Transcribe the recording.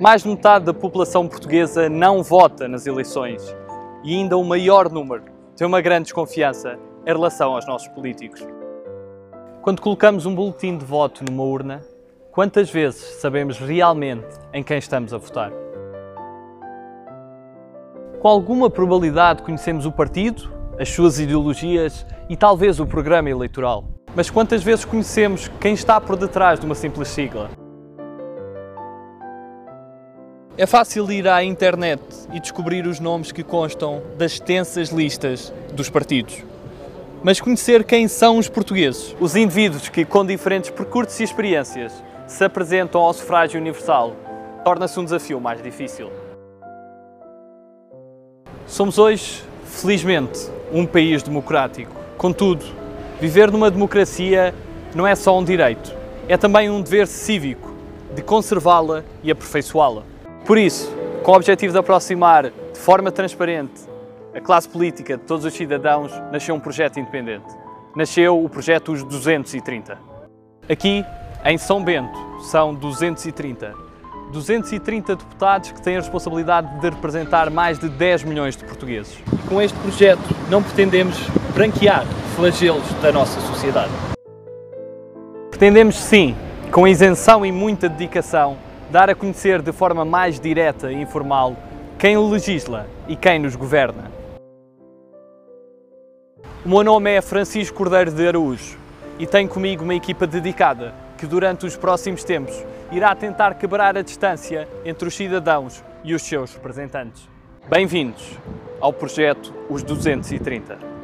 Mais de metade da população portuguesa não vota nas eleições e ainda o maior número tem uma grande desconfiança em relação aos nossos políticos. Quando colocamos um boletim de voto numa urna, quantas vezes sabemos realmente em quem estamos a votar? Com alguma probabilidade conhecemos o partido, as suas ideologias e talvez o programa eleitoral. Mas quantas vezes conhecemos quem está por detrás de uma simples sigla? É fácil ir à internet e descobrir os nomes que constam das extensas listas dos partidos. Mas conhecer quem são os portugueses, os indivíduos que, com diferentes percursos e experiências, se apresentam ao sufrágio universal, torna-se um desafio mais difícil. Somos hoje, felizmente, um país democrático. Contudo, viver numa democracia não é só um direito, é também um dever cívico de conservá-la e aperfeiçoá-la. Por isso, com o objetivo de aproximar de forma transparente a classe política de todos os cidadãos, nasceu um projeto independente. Nasceu o projeto Os 230. Aqui, em São Bento, são 230. 230 deputados que têm a responsabilidade de representar mais de 10 milhões de portugueses. E com este projeto não pretendemos branquear flagelos da nossa sociedade. Pretendemos sim, com isenção e muita dedicação, dar a conhecer de forma mais direta e informal quem legisla e quem nos governa. O meu nome é Francisco Cordeiro de Araújo e tenho comigo uma equipa dedicada que durante os próximos tempos irá tentar quebrar a distância entre os cidadãos e os seus representantes. Bem-vindos ao projeto Os 230.